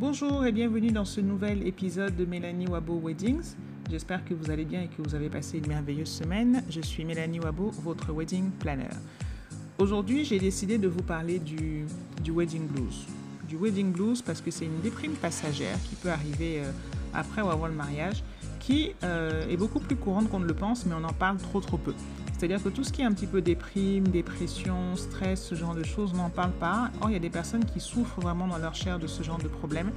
Bonjour et bienvenue dans ce nouvel épisode de Mélanie Wabo Weddings. J'espère que vous allez bien et que vous avez passé une merveilleuse semaine. Je suis Mélanie Wabo, votre wedding planner. Aujourd'hui, j'ai décidé de vous parler du, wedding blues. Du wedding blues parce que c'est une déprime passagère qui peut arriver euh, après ou avant le mariage, qui euh, est beaucoup plus courante qu'on ne le pense, mais on en parle trop trop peu. C'est-à-dire que tout ce qui est un petit peu déprime, dépression, stress, ce genre de choses, on n'en parle pas. Or, il y a des personnes qui souffrent vraiment dans leur chair de ce genre de problème.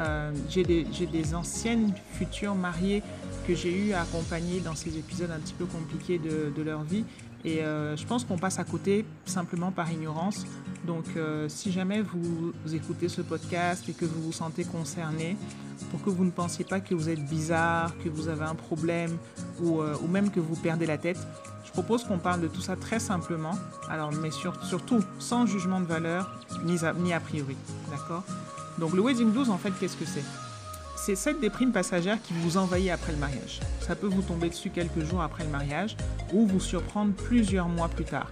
Euh, j'ai des, anciennes futures mariées que j'ai eu à accompagner dans ces épisodes un petit peu compliqués de, leur vie. Et euh, je pense qu'on passe à côté simplement par ignorance. Donc, euh, si jamais vous écoutez ce podcast et que vous vous sentez concerné, pour que vous ne pensiez pas que vous êtes bizarre, que vous avez un problème ou même que vous perdez la tête, je propose qu'on parle de tout ça très simplement, alors, mais surtout sans jugement de valeur ni a, ni a priori. D'accord? Donc le wedding blues, en fait, qu'est-ce que c'est? C'est cette déprime passagère qui vous envahit après le mariage. Ça peut vous tomber dessus quelques jours après le mariage ou vous surprendre plusieurs mois plus tard.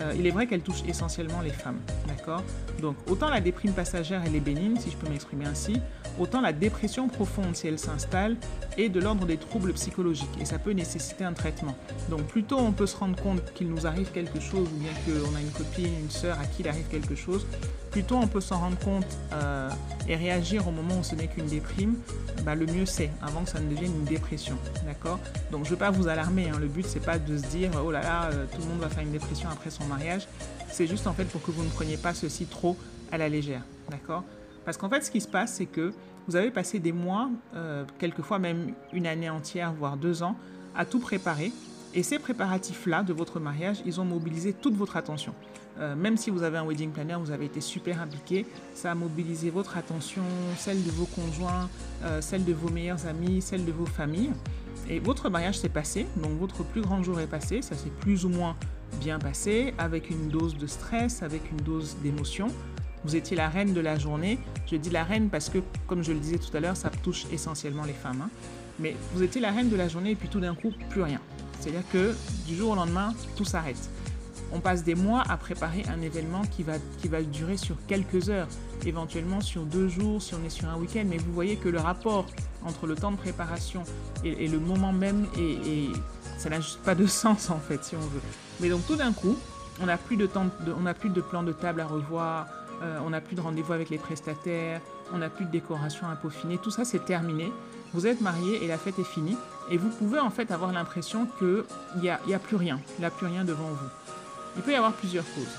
Euh, il est vrai qu'elle touche essentiellement les femmes, d'accord? Donc autant la déprime passagère elle est bénigne, si je peux m'exprimer ainsi, autant la dépression profonde, si elle s'installe, est de l'ordre des troubles psychologiques et ça peut nécessiter un traitement. Donc plutôt on peut se rendre compte qu'il nous arrive quelque chose ou bien qu'on a une copine, une sœur à qui il arrive quelque chose, plutôt on peut s'en rendre compte euh, et réagir au moment où ce n'est qu'une déprime, bah, le mieux c'est, avant que ça ne devienne une dépression, d'accord? Donc je ne veux pas vous alarmer, hein. le but c'est pas de se dire oh là là, euh, tout le monde va faire une dépression après son mariage, c'est juste en fait pour que vous ne preniez pas ceci trop à la légère, d'accord? Parce qu'en fait ce qui se passe c'est que vous avez passé des mois, euh, quelquefois même une année entière, voire deux ans, à tout préparer. Et ces préparatifs-là de votre mariage, ils ont mobilisé toute votre attention. Euh, même si vous avez un wedding planner, vous avez été super impliqué, ça a mobilisé votre attention, celle de vos conjoints, euh, celle de vos meilleurs amis, celle de vos familles. Et votre mariage s'est passé, donc votre plus grand jour est passé, ça s'est plus ou moins bien passé, avec une dose de stress, avec une dose d'émotion. Vous étiez la reine de la journée. Je dis la reine parce que, comme je le disais tout à l'heure, ça touche essentiellement les femmes. Hein. Mais vous étiez la reine de la journée et puis tout d'un coup, plus rien. C'est-à-dire que du jour au lendemain, tout s'arrête. On passe des mois à préparer un événement qui va, qui va durer sur quelques heures, éventuellement sur deux jours si on est sur un week-end. Mais vous voyez que le rapport entre le temps de préparation et, le moment même, et, ça n'a juste pas de sens en fait, si on veut. Mais donc tout d'un coup, on n'a plus de temps, on n'a plus de plan de table à revoir, euh, on n'a plus de rendez-vous avec les prestataires, on n'a plus de décoration à peaufiner, tout ça c'est terminé. Vous êtes marié et la fête est finie. Et vous pouvez en fait avoir l'impression qu'il n'y y a plus rien, il n'y a plus rien devant vous. Il peut y avoir plusieurs causes.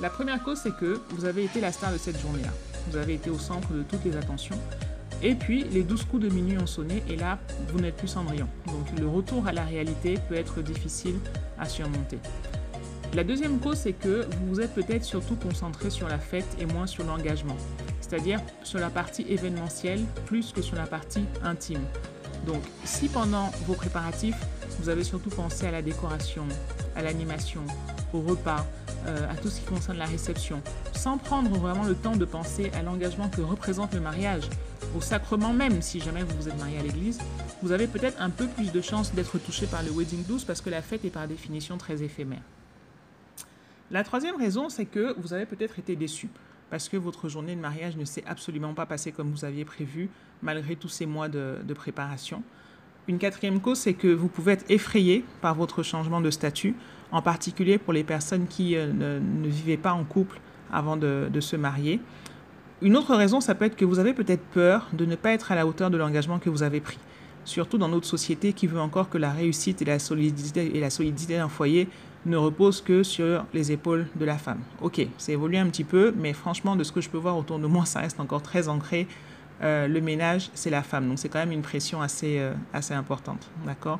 La première cause, c'est que vous avez été la star de cette journée-là. Vous avez été au centre de toutes les attentions. Et puis, les 12 coups de minuit ont sonné et là, vous n'êtes plus Cendrillon. Donc, le retour à la réalité peut être difficile à surmonter. La deuxième cause, c'est que vous vous êtes peut-être surtout concentré sur la fête et moins sur l'engagement, c'est-à-dire sur la partie événementielle plus que sur la partie intime. Donc, si pendant vos préparatifs, vous avez surtout pensé à la décoration, à l'animation, au repas, euh, à tout ce qui concerne la réception, sans prendre vraiment le temps de penser à l'engagement que représente le mariage, au sacrement même, si jamais vous vous êtes marié à l'église, vous avez peut-être un peu plus de chances d'être touché par le wedding blues parce que la fête est par définition très éphémère. La troisième raison, c'est que vous avez peut-être été déçu parce que votre journée de mariage ne s'est absolument pas passée comme vous aviez prévu, malgré tous ces mois de, préparation. Une quatrième cause, c'est que vous pouvez être effrayé par votre changement de statut, en particulier pour les personnes qui euh, ne, vivaient pas en couple avant de, de se marier. Une autre raison, ça peut être que vous avez peut-être peur de ne pas être à la hauteur de l'engagement que vous avez pris surtout dans notre société qui veut encore que la réussite et la solidité, et la solidité d'un foyer ne repose que sur les épaules de la femme. Ok, c'est évolué un petit peu, mais franchement, de ce que je peux voir autour de moi, ça reste encore très ancré. Euh, le ménage, c'est la femme. Donc c'est quand même une pression assez, euh, assez importante. D'accord?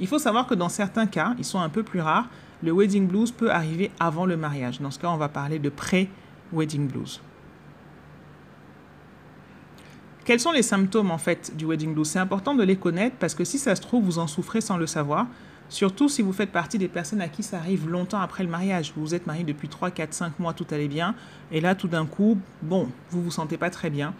Il faut savoir que dans certains cas, ils sont un peu plus rares, le wedding blues peut arriver avant le mariage. Dans ce cas, on va parler de pré-wedding blues. Quels sont les symptômes en fait du wedding blues? C'est important de les connaître parce que si ça se trouve, vous en souffrez sans le savoir. Surtout si vous faites partie des personnes à qui ça arrive longtemps après le mariage. Vous vous êtes marié depuis 3, 4, 5 mois, tout allait bien. Et là, tout d'un coup, bon, vous vous sentez pas très bien.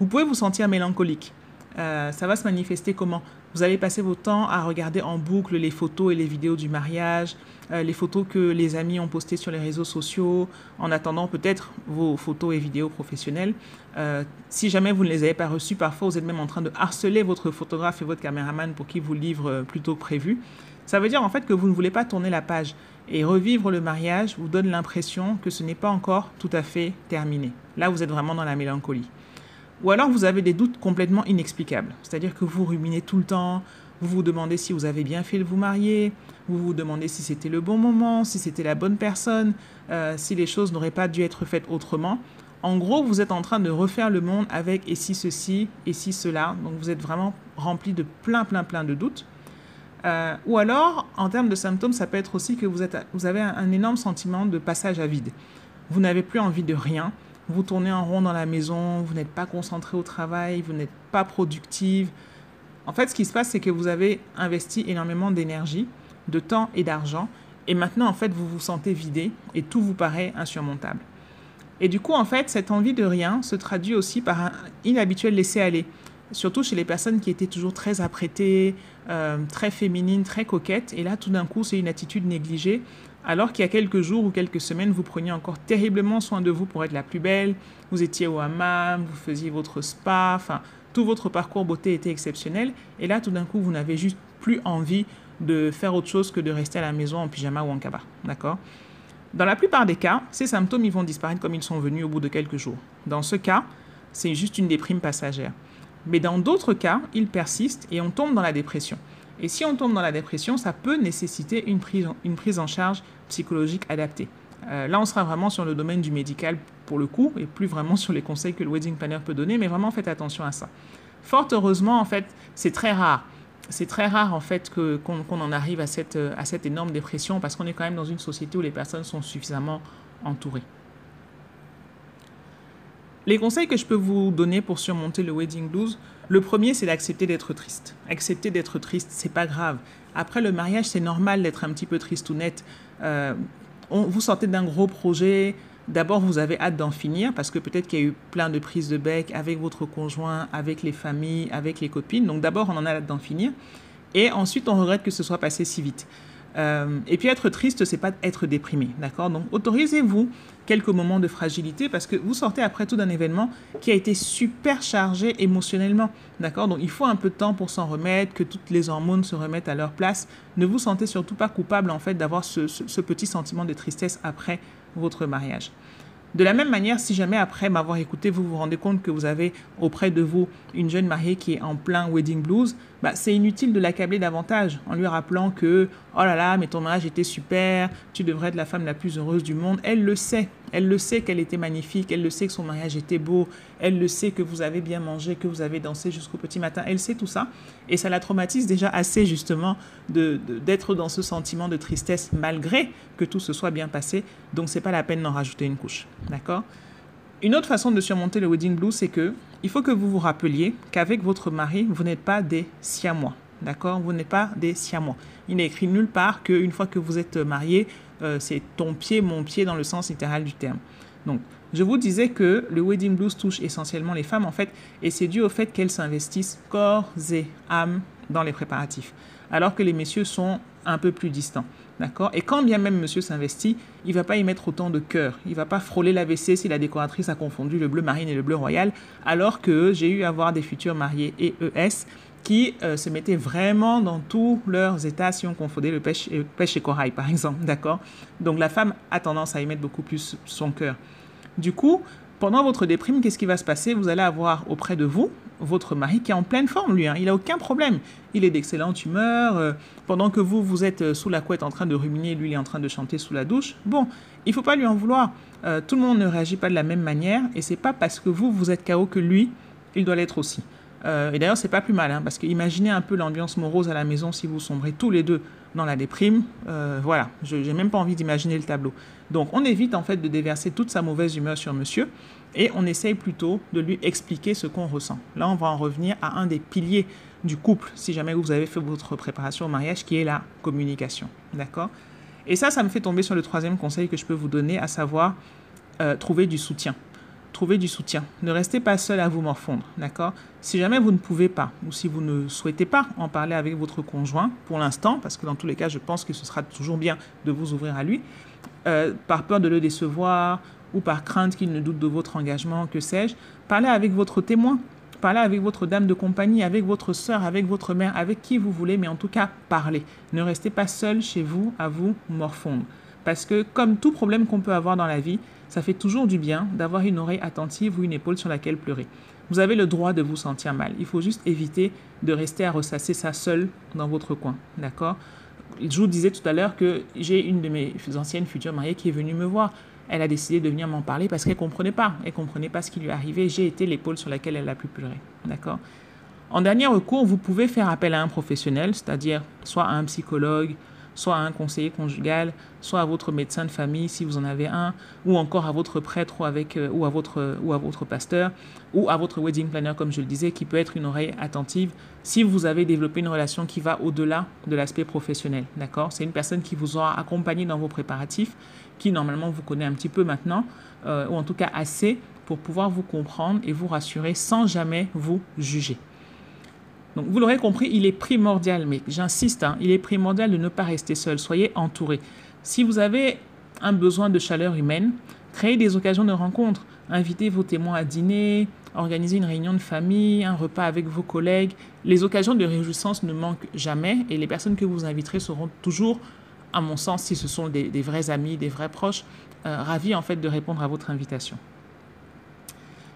Vous pouvez vous sentir mélancolique. Euh, ça va se manifester comment? Vous allez passer votre temps à regarder en boucle les photos et les vidéos du mariage, euh, les photos que les amis ont postées sur les réseaux sociaux, en attendant peut-être vos photos et vidéos professionnelles. Euh, si jamais vous ne les avez pas reçues, parfois vous êtes même en train de harceler votre photographe et votre caméraman pour qu'il vous livre plus tôt prévu. Ça veut dire en fait que vous ne voulez pas tourner la page. Et revivre le mariage vous donne l'impression que ce n'est pas encore tout à fait terminé. Là, vous êtes vraiment dans la mélancolie. Ou alors vous avez des doutes complètement inexplicables. C'est-à-dire que vous ruminez tout le temps, vous vous demandez si vous avez bien fait de vous marier, vous vous demandez si c'était le bon moment, si c'était la bonne personne, euh, si les choses n'auraient pas dû être faites autrement. En gros, vous êtes en train de refaire le monde avec et si ceci, et si cela. Donc vous êtes vraiment rempli de plein, plein, plein de doutes. Euh, ou alors, en termes de symptômes, ça peut être aussi que vous, êtes, vous avez un énorme sentiment de passage à vide. Vous n'avez plus envie de rien vous tournez en rond dans la maison, vous n'êtes pas concentré au travail, vous n'êtes pas productive. En fait, ce qui se passe, c'est que vous avez investi énormément d'énergie, de temps et d'argent, et maintenant, en fait, vous vous sentez vidé et tout vous paraît insurmontable. Et du coup, en fait, cette envie de rien se traduit aussi par un inhabituel laisser-aller, surtout chez les personnes qui étaient toujours très apprêtées, euh, très féminines, très coquettes, et là, tout d'un coup, c'est une attitude négligée alors qu'il y a quelques jours ou quelques semaines, vous preniez encore terriblement soin de vous pour être la plus belle, vous étiez au hammam, vous faisiez votre spa, enfin, tout votre parcours beauté était exceptionnel. Et là, tout d'un coup, vous n'avez juste plus envie de faire autre chose que de rester à la maison en pyjama ou en cabas. D'accord? Dans la plupart des cas, ces symptômes ils vont disparaître comme ils sont venus au bout de quelques jours. Dans ce cas, c'est juste une déprime passagère. Mais dans d'autres cas, ils persistent et on tombe dans la dépression. Et si on tombe dans la dépression, ça peut nécessiter une prise, une prise en charge psychologique adaptée. Euh, là, on sera vraiment sur le domaine du médical pour le coup, et plus vraiment sur les conseils que le wedding planner peut donner, mais vraiment faites attention à ça. Fort heureusement, en fait, c'est très rare. C'est très rare, en fait, qu'on en arrive à cette, à cette énorme dépression, parce qu'on est quand même dans une société où les personnes sont suffisamment entourées. Les conseils que je peux vous donner pour surmonter le wedding blues, le premier, c'est d'accepter d'être triste. Accepter d'être triste, c'est pas grave. Après le mariage, c'est normal d'être un petit peu triste ou net. Euh, vous sortez d'un gros projet. D'abord, vous avez hâte d'en finir parce que peut-être qu'il y a eu plein de prises de bec avec votre conjoint, avec les familles, avec les copines. Donc d'abord, on en a hâte d'en finir. Et ensuite, on regrette que ce soit passé si vite. Euh, et puis être triste, c'est pas être déprimé, d'accord? Donc autorisez-vous quelques moments de fragilité parce que vous sortez après tout d'un événement qui a été super chargé émotionnellement, d'accord? Donc il faut un peu de temps pour s'en remettre, que toutes les hormones se remettent à leur place. Ne vous sentez surtout pas coupable en fait d'avoir ce petit sentiment de tristesse après votre mariage. De la même manière, si jamais après m'avoir écouté, vous vous rendez compte que vous avez auprès de vous une jeune mariée qui est en plein wedding blues, bah, c'est inutile de l'accabler davantage en lui rappelant que oh là là, mais ton mariage était super, tu devrais être la femme la plus heureuse du monde. Elle le sait, elle le sait qu'elle était magnifique, elle le sait que son mariage était beau, elle le sait que vous avez bien mangé, que vous avez dansé jusqu'au petit matin, elle sait tout ça. Et ça la traumatise déjà assez justement d'être dans ce sentiment de tristesse malgré que tout se soit bien passé. Donc c'est pas la peine d'en rajouter une couche. D'accord? Une autre façon de surmonter le wedding blues, c'est que il faut que vous vous rappeliez qu'avec votre mari, vous n'êtes pas des siamois. D'accord? Vous n'êtes pas des siamois. Il n'est écrit nulle part qu'une fois que vous êtes marié, euh, c'est ton pied, mon pied dans le sens littéral du terme. Donc, je vous disais que le wedding blues touche essentiellement les femmes en fait, et c'est dû au fait qu'elles s'investissent corps et âme dans les préparatifs, alors que les messieurs sont un peu plus distants. D'accord? Et quand bien même monsieur s'investit, il va pas y mettre autant de cœur. Il va pas frôler la WC si la décoratrice a confondu le bleu marine et le bleu royal, alors que j'ai eu à voir des futurs mariés EES qui euh, se mettaient vraiment dans tous leurs états si on confondait le pêche, et, pêche et corail, par exemple. D'accord? Donc la femme a tendance à y mettre beaucoup plus son cœur. Du coup, pendant votre déprime, qu'est-ce qui va se passer? Vous allez avoir auprès de vous votre mari qui est en pleine forme, lui. Hein. Il n'a aucun problème. Il est d'excellente humeur. Euh, pendant que vous, vous êtes euh, sous la couette en train de ruminer, lui, il est en train de chanter sous la douche. Bon, il faut pas lui en vouloir. tout le monde ne réagit pas de la même manière. Et c'est pas parce que vous, vous êtes KO que lui, il doit l'être aussi. Euh, et d'ailleurs, c'est pas plus mal, hein, parce que imaginez un peu l'ambiance morose à la maison si vous sombrez tous les deux dans la déprime. Euh, voilà, je n'ai même pas envie d'imaginer le tableau. Donc, on évite en fait de déverser toute sa mauvaise humeur sur monsieur et on essaye plutôt de lui expliquer ce qu'on ressent. Là, on va en revenir à un des piliers du couple, si jamais vous avez fait votre préparation au mariage, qui est la communication. D'accord? Et ça, ça me fait tomber sur le troisième conseil que je peux vous donner, à savoir euh, trouver du soutien trouver du soutien. Ne restez pas seul à vous morfondre, d'accord? Si jamais vous ne pouvez pas, ou si vous ne souhaitez pas en parler avec votre conjoint, pour l'instant, parce que dans tous les cas, je pense que ce sera toujours bien de vous ouvrir à lui, euh, par peur de le décevoir, ou par crainte qu'il ne doute de votre engagement, que sais-je, parlez avec votre témoin, parlez avec votre dame de compagnie, avec votre soeur, avec votre mère, avec qui vous voulez, mais en tout cas, parlez. Ne restez pas seul chez vous à vous morfondre. Parce que comme tout problème qu'on peut avoir dans la vie, ça fait toujours du bien d'avoir une oreille attentive ou une épaule sur laquelle pleurer. Vous avez le droit de vous sentir mal. Il faut juste éviter de rester à ressasser ça seul dans votre coin. D'accord? Je vous disais tout à l'heure que j'ai une de mes anciennes futures mariées qui est venue me voir. Elle a décidé de venir m'en parler parce qu'elle comprenait pas. Elle comprenait pas ce qui lui arrivait. J'ai été l'épaule sur laquelle elle a pu pleurer. D'accord? En dernier recours, vous pouvez faire appel à un professionnel, c'est-à-dire soit à un psychologue, soit à un conseiller conjugal, soit à votre médecin de famille si vous en avez un, ou encore à votre prêtre ou, avec, euh, ou, à votre, ou à votre pasteur, ou à votre wedding planner, comme je le disais, qui peut être une oreille attentive si vous avez développé une relation qui va au-delà de l'aspect professionnel. D'accord? C'est une personne qui vous aura accompagné dans vos préparatifs, qui normalement vous connaît un petit peu maintenant, euh, ou en tout cas assez pour pouvoir vous comprendre et vous rassurer sans jamais vous juger. Donc vous l'aurez compris, il est primordial, mais j'insiste, hein, il est primordial de ne pas rester seul. Soyez entouré. Si vous avez un besoin de chaleur humaine, créez des occasions de rencontre. Invitez vos témoins à dîner, organisez une réunion de famille, un repas avec vos collègues. Les occasions de réjouissance ne manquent jamais et les personnes que vous inviterez seront toujours, à mon sens, si ce sont des, vrais amis, des vrais proches, euh, ravis en fait de répondre à votre invitation.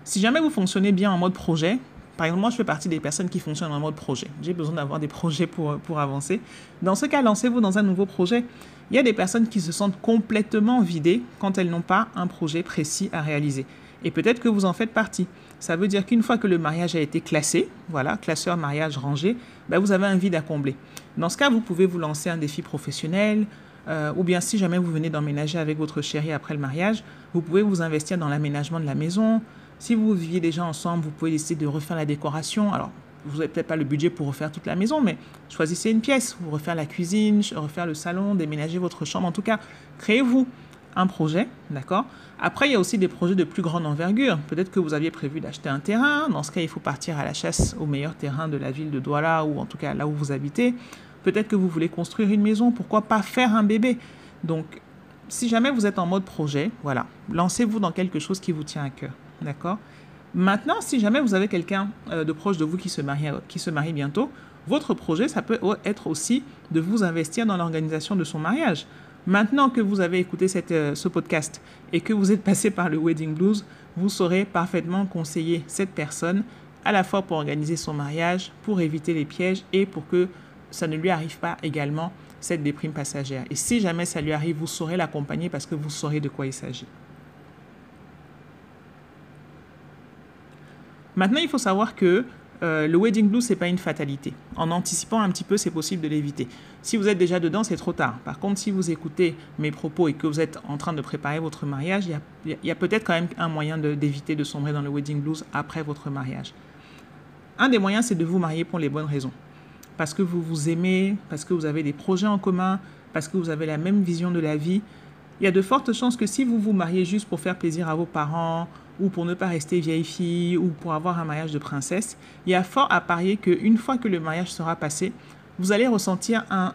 Si jamais vous fonctionnez bien en mode projet, par exemple, moi, je fais partie des personnes qui fonctionnent en mode projet. J'ai besoin d'avoir des projets pour, avancer. Dans ce cas, lancez-vous dans un nouveau projet. Il y a des personnes qui se sentent complètement vidées quand elles n'ont pas un projet précis à réaliser. Et peut-être que vous en faites partie. Ça veut dire qu'une fois que le mariage a été classé, voilà, classeur mariage rangé, ben vous avez un vide à combler. Dans ce cas, vous pouvez vous lancer un défi professionnel, euh, ou bien si jamais vous venez d'emménager avec votre chéri après le mariage, vous pouvez vous investir dans l'aménagement de la maison, si vous viviez déjà ensemble, vous pouvez décider de refaire la décoration. Alors, vous n'avez peut-être pas le budget pour refaire toute la maison, mais choisissez une pièce, vous refaire la cuisine, refaire le salon, déménager votre chambre. En tout cas, créez-vous un projet, d'accord? Après, il y a aussi des projets de plus grande envergure. Peut-être que vous aviez prévu d'acheter un terrain. Dans ce cas, il faut partir à la chasse au meilleur terrain de la ville de Douala ou en tout cas là où vous habitez. Peut-être que vous voulez construire une maison. Pourquoi pas faire un bébé? Donc, si jamais vous êtes en mode projet, voilà, lancez-vous dans quelque chose qui vous tient à cœur. D'accord Maintenant, si jamais vous avez quelqu'un euh, de proche de vous qui se, marie, qui se marie bientôt, votre projet, ça peut être aussi de vous investir dans l'organisation de son mariage. Maintenant que vous avez écouté euh, ce podcast et que vous êtes passé par le Wedding Blues, vous saurez parfaitement conseiller cette personne à la fois pour organiser son mariage, pour éviter les pièges et pour que ça ne lui arrive pas également cette déprime passagère. Et si jamais ça lui arrive, vous saurez l'accompagner parce que vous saurez de quoi il s'agit. Maintenant, il faut savoir que euh, le wedding blues, n'est pas une fatalité. En anticipant un petit peu, c'est possible de l'éviter. Si vous êtes déjà dedans, c'est trop tard. Par contre, si vous écoutez mes propos et que vous êtes en train de préparer votre mariage, il y a, peut-être quand même un moyen d'éviter de, sombrer dans le wedding blues après votre mariage. Un des moyens, c'est de vous marier pour les bonnes raisons. Parce que vous vous aimez, parce que vous avez des projets en commun, parce que vous avez la même vision de la vie. Il y a de fortes chances que si vous vous mariez juste pour faire plaisir à vos parents ou pour ne pas rester vieille fille, ou pour avoir un mariage de princesse, il y a fort à parier qu'une fois que le mariage sera passé, vous allez ressentir un,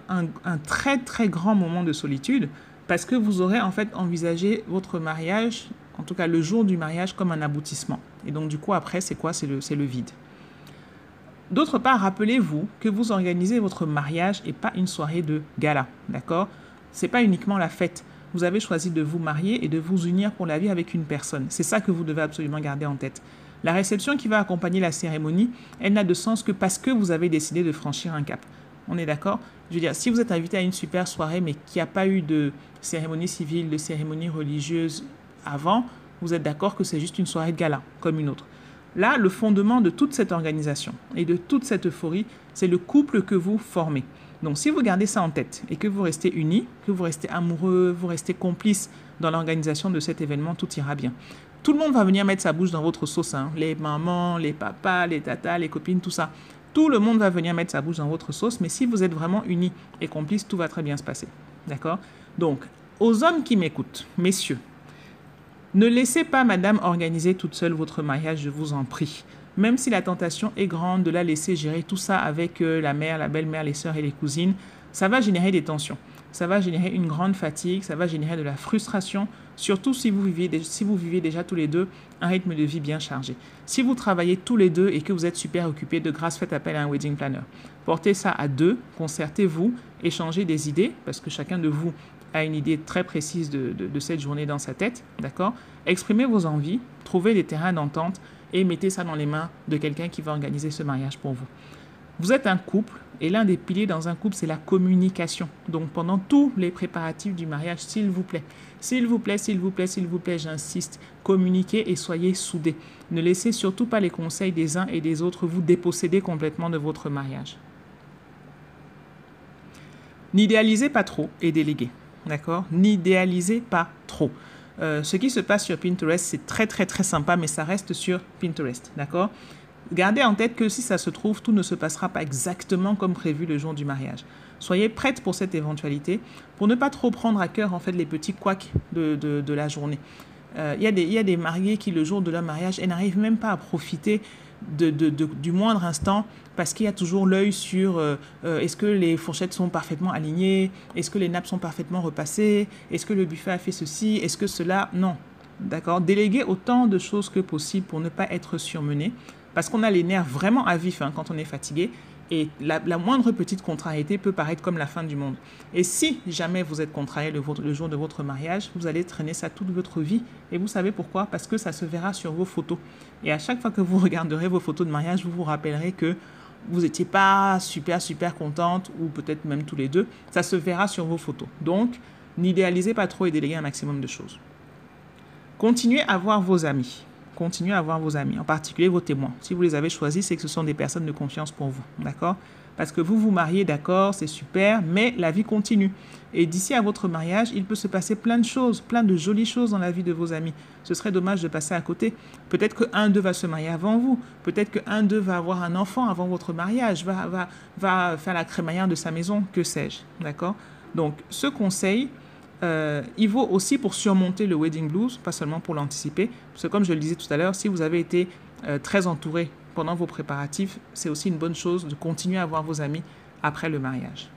très très grand moment de solitude parce que vous aurez en fait envisagé votre mariage, en tout cas le jour du mariage, comme un aboutissement. Et donc du coup après, c'est quoi? C'est le, le vide. D'autre part, rappelez-vous que vous organisez votre mariage et pas une soirée de gala, d'accord? C'est pas uniquement la fête vous avez choisi de vous marier et de vous unir pour la vie avec une personne. C'est ça que vous devez absolument garder en tête. La réception qui va accompagner la cérémonie, elle n'a de sens que parce que vous avez décidé de franchir un cap. On est d'accord? Je veux dire, si vous êtes invité à une super soirée mais qu'il n'y a pas eu de cérémonie civile, de cérémonie religieuse avant, vous êtes d'accord que c'est juste une soirée de gala, comme une autre. Là, le fondement de toute cette organisation et de toute cette euphorie, c'est le couple que vous formez. Donc si vous gardez ça en tête et que vous restez unis, que vous restez amoureux, vous restez complices dans l'organisation de cet événement, tout ira bien. Tout le monde va venir mettre sa bouche dans votre sauce. Hein. Les mamans, les papas, les tatas, les copines, tout ça. Tout le monde va venir mettre sa bouche dans votre sauce. Mais si vous êtes vraiment unis et complices, tout va très bien se passer. D'accord? Donc, aux hommes qui m'écoutent, messieurs, Ne laissez pas madame organiser toute seule votre mariage, je vous en prie. Même si la tentation est grande de la laisser gérer tout ça avec euh, la mère, la belle-mère, les sœurs et les cousines, ça va générer des tensions. Ça va générer une grande fatigue, ça va générer de la frustration, surtout si vous, vivez, si vous vivez déjà tous les deux un rythme de vie bien chargé. Si vous travaillez tous les deux et que vous êtes super occupés, de grâce faites appel à un wedding planner. Portez ça à deux, concertez-vous, échangez des idées, parce que chacun de vous a une idée très précise de, de cette journée dans sa tête, d'accord? Exprimez vos envies, trouvez des terrains d'entente et mettez ça dans les mains de quelqu'un qui va organiser ce mariage pour vous. Vous êtes un couple et l'un des piliers dans un couple, c'est la communication. Donc pendant tous les préparatifs du mariage, s'il vous plaît, s'il vous plaît, s'il vous plaît, s'il vous plaît, j'insiste, communiquez et soyez soudés. Ne laissez surtout pas les conseils des uns et des autres vous déposséder complètement de votre mariage. N'idéalisez pas trop et déléguez. D'accord? N'idéalisez pas trop. Euh, ce qui se passe sur Pinterest, c'est très très très sympa, mais ça reste sur Pinterest. D'accord? Gardez en tête que si ça se trouve, tout ne se passera pas exactement comme prévu le jour du mariage. Soyez prête pour cette éventualité, pour ne pas trop prendre à cœur en fait les petits couacs de, de, la journée. Euh, il y, y, a des mariés qui, le jour de leur mariage, n'arrivent même pas à profiter de, du moindre instant parce qu'il y a toujours l'œil sur euh, euh, est-ce que les fourchettes sont parfaitement alignées, est-ce que les nappes sont parfaitement repassées, est-ce que le buffet a fait ceci, est-ce que cela... Non, d'accord? Déléguer autant de choses que possible pour ne pas être surmené parce qu'on a les nerfs vraiment à vif hein, quand on est fatigué. Et la, moindre petite contrariété peut paraître comme la fin du monde. Et si jamais vous êtes contrarié le, le, jour de votre mariage, vous allez traîner ça toute votre vie. Et vous savez pourquoi? Parce que ça se verra sur vos photos. Et à chaque fois que vous regarderez vos photos de mariage, vous vous rappellerez que vous n'étiez pas super, super contente, ou peut-être même tous les deux. Ça se verra sur vos photos. Donc, n'idéalisez pas trop et déléguez un maximum de choses. Continuez à voir vos amis continuez à voir vos amis, en particulier vos témoins. Si vous les avez choisis, c'est que ce sont des personnes de confiance pour vous, d'accord? Parce que vous vous mariez, d'accord, c'est super, mais la vie continue. Et d'ici à votre mariage, il peut se passer plein de choses, plein de jolies choses dans la vie de vos amis. Ce serait dommage de passer à côté. Peut-être qu'un d'eux va se marier avant vous. Peut-être qu'un d'eux va avoir un enfant avant votre mariage, va, va, va faire la crémaillère de sa maison, que sais-je. D'accord? Donc, ce conseil, euh, il vaut aussi pour surmonter le wedding blues, pas seulement pour l'anticiper. Parce que comme je le disais tout à l'heure, si vous avez été euh, très entouré pendant vos préparatifs, c'est aussi une bonne chose de continuer à voir vos amis après le mariage.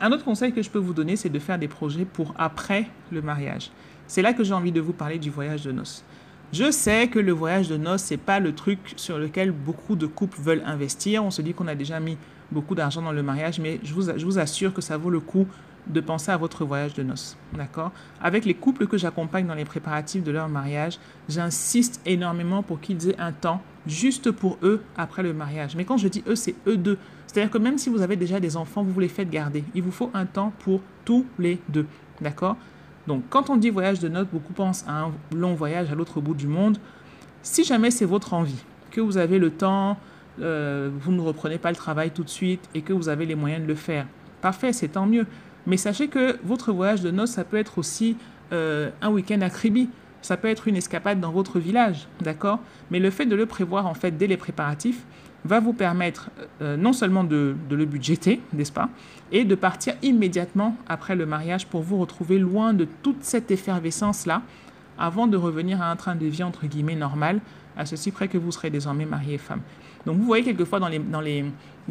Un autre conseil que je peux vous donner, c'est de faire des projets pour après le mariage. C'est là que j'ai envie de vous parler du voyage de noces. Je sais que le voyage de noces, c'est pas le truc sur lequel beaucoup de couples veulent investir. On se dit qu'on a déjà mis beaucoup d'argent dans le mariage, mais je vous, je vous assure que ça vaut le coup de penser à votre voyage de noces. D'accord? Avec les couples que j'accompagne dans les préparatifs de leur mariage, j'insiste énormément pour qu'ils aient un temps juste pour eux après le mariage. Mais quand je dis eux, c'est eux deux. C'est-à-dire que même si vous avez déjà des enfants, vous vous les faites garder. Il vous faut un temps pour tous les deux. D'accord? Donc, quand on dit voyage de noces, beaucoup pensent à un long voyage à l'autre bout du monde. Si jamais c'est votre envie, que vous avez le temps, euh, vous ne reprenez pas le travail tout de suite et que vous avez les moyens de le faire, parfait, c'est tant mieux. Mais sachez que votre voyage de noces, ça peut être aussi euh, un week-end à Kribi. Ça peut être une escapade dans votre village, d'accord? Mais le fait de le prévoir en fait dès les préparatifs va vous permettre euh, non seulement de, le budgéter, n'est-ce pas? Et de partir immédiatement après le mariage pour vous retrouver loin de toute cette effervescence-là avant de revenir à un train de vie entre guillemets normal, à ceci près que vous serez désormais marié et femme. Donc vous voyez quelquefois dans les, dans les,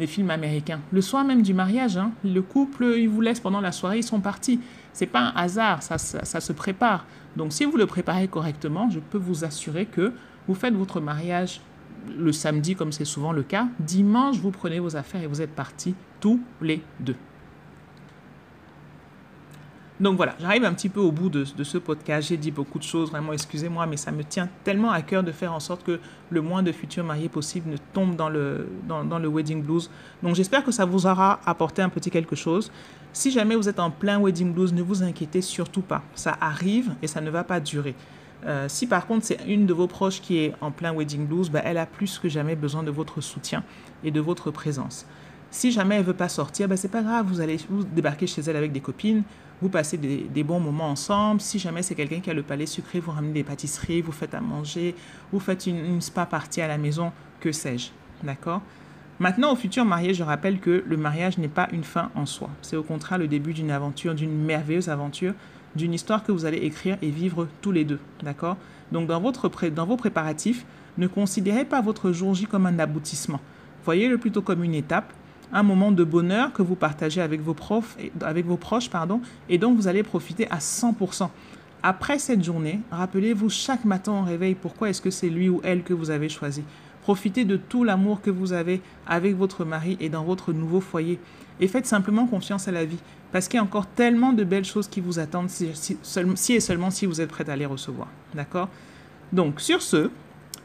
films américains, le soir même du mariage, hein, le couple, il vous laisse pendant la soirée, ils sont partis. C'est pas un hasard, ça, ça, se prépare. Donc si vous le préparez correctement, je peux vous assurer que vous faites votre mariage le samedi, comme c'est souvent le cas. Dimanche, vous prenez vos affaires et vous êtes partis tous les deux. Donc voilà, j'arrive un petit peu au bout de, ce podcast. J'ai dit beaucoup de choses, vraiment, excusez-moi, mais ça me tient tellement à cœur de faire en sorte que le moins de futurs mariés possible ne tombe dans le, dans, le wedding blues. Donc j'espère que ça vous aura apporté un petit quelque chose. Si jamais vous êtes en plein wedding blues, ne vous inquiétez surtout pas. Ça arrive et ça ne va pas durer. Euh, si par contre c'est une de vos proches qui est en plein wedding blues, bah, elle a plus que jamais besoin de votre soutien et de votre présence. Si jamais elle veut pas sortir, bah, c'est pas grave, vous allez vous débarquer chez elle avec des copines, vous passez des, bons moments ensemble. Si jamais c'est quelqu'un qui a le palais sucré, vous ramenez des pâtisseries, vous faites à manger, vous faites une, spa partie à la maison, que sais-je. D'accord? Maintenant, au futur marié, je rappelle que le mariage n'est pas une fin en soi. C'est au contraire le début d'une aventure, d'une merveilleuse aventure d'une histoire que vous allez écrire et vivre tous les deux. D'accord? Donc, dans, votre dans vos préparatifs, ne considérez pas votre jour J comme un aboutissement. Voyez-le plutôt comme une étape, un moment de bonheur que vous partagez avec vos, profs, avec vos proches pardon, et dont vous allez profiter à 100%. Après cette journée, rappelez-vous chaque matin au réveil pourquoi est-ce que c'est lui ou elle que vous avez choisi. Profitez de tout l'amour que vous avez avec votre mari et dans votre nouveau foyer. Et faites simplement confiance à la vie. Parce qu'il y a encore tellement de belles choses qui vous attendent si, et seulement si vous êtes prête à les recevoir. D'accord? Donc, sur ce,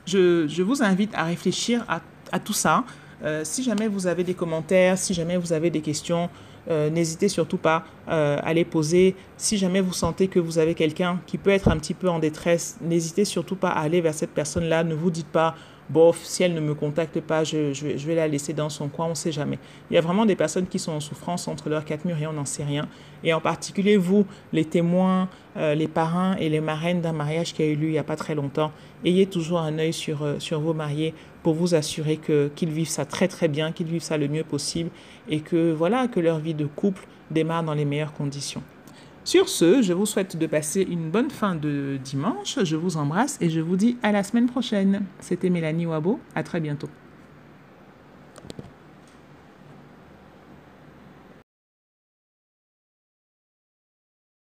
je, vous invite à réfléchir à, tout ça. Euh, si jamais vous avez des commentaires, si jamais vous avez des questions, euh, n'hésitez surtout pas euh, à les poser. Si jamais vous sentez que vous avez quelqu'un qui peut être un petit peu en détresse, n'hésitez surtout pas à aller vers cette personne-là. Ne vous dites pas bof, si elle ne me contacte pas, je, vais, la laisser dans son coin, on ne sait jamais. Il y a vraiment des personnes qui sont en souffrance entre leurs quatre murs et on n'en sait rien. Et en particulier, vous, les témoins, euh, les parrains et les marraines d'un mariage qui a eu lieu il n'y a pas très longtemps, ayez toujours un œil sur, euh, sur vos mariés pour vous assurer qu'ils vivent ça très très bien, qu'ils vivent ça le mieux possible et que, voilà, que leur vie de couple démarre dans les meilleures conditions. Sur ce, je vous souhaite de passer une bonne fin de dimanche. Je vous embrasse et je vous dis à la semaine prochaine. C'était Mélanie Wabo. À très bientôt.